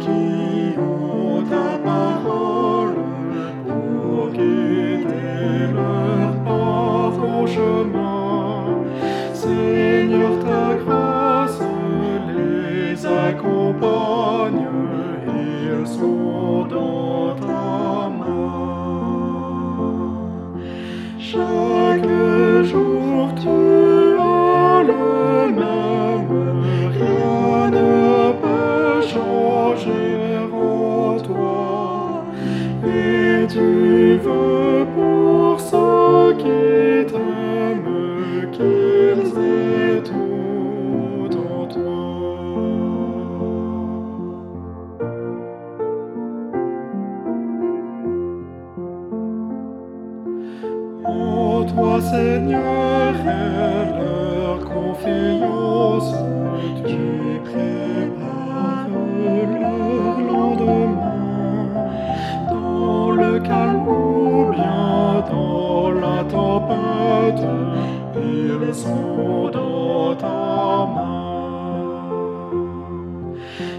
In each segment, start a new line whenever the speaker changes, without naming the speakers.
Qui ont ta parole pour guetter leur parfum chemin, Seigneur, ta grâce les accompagne, ils sont dans ta main. Et tu veux pour ceux qui t'aiment qu'ils aient tout en toi. En toi, Seigneur, est leur confiance. Main.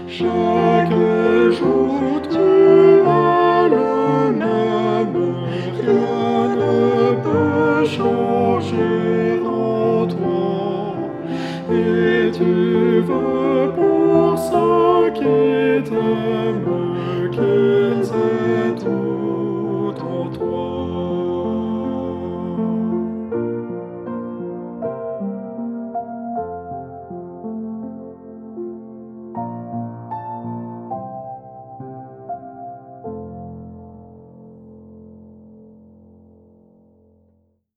Chaque jour tu as le même, rien ne peut changer en toi. Et tu veux pour ceux qui t'aiment